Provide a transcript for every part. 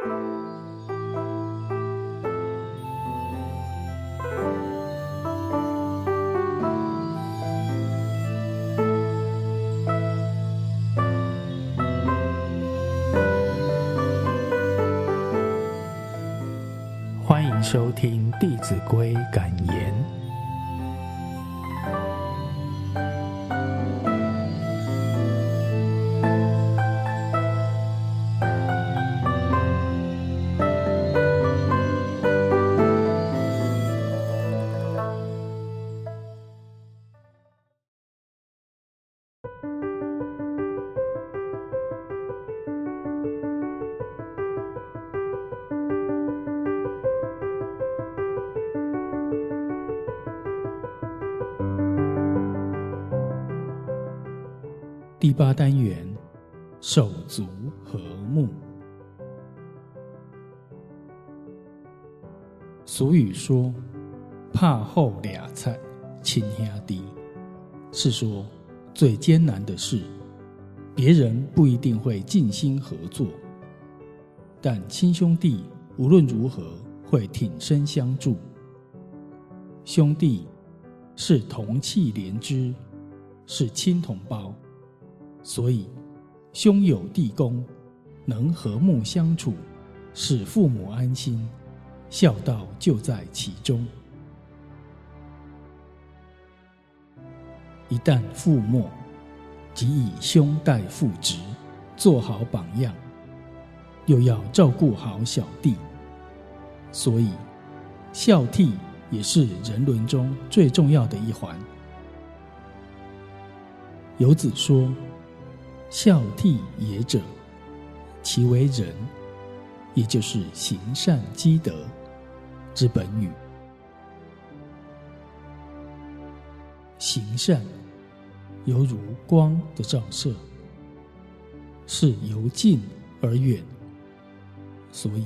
欢迎收听《弟子规》感言。第八单元，手足和睦。俗语说：“怕后俩菜，亲兄弟。”是说最艰难的事，别人不一定会尽心合作，但亲兄弟无论如何会挺身相助。兄弟是同气连枝，是亲同胞。所以，兄友弟恭，能和睦相处，使父母安心，孝道就在其中。一旦父没，即以兄代父职，做好榜样，又要照顾好小弟，所以孝悌也是人伦中最重要的一环。游子说。孝悌也者，其为仁，也就是行善积德之本与。行善犹如光的照射，是由近而远，所以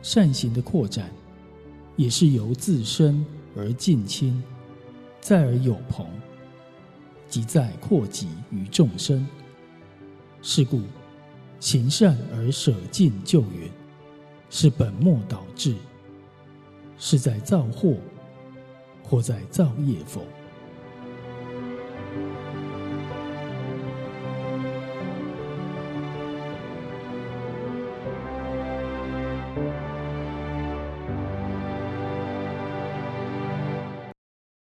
善行的扩展，也是由自身而近亲，再而有朋，即在扩及于众生。是故，行善而舍近就远，是本末倒置，是在造祸，或在造业否？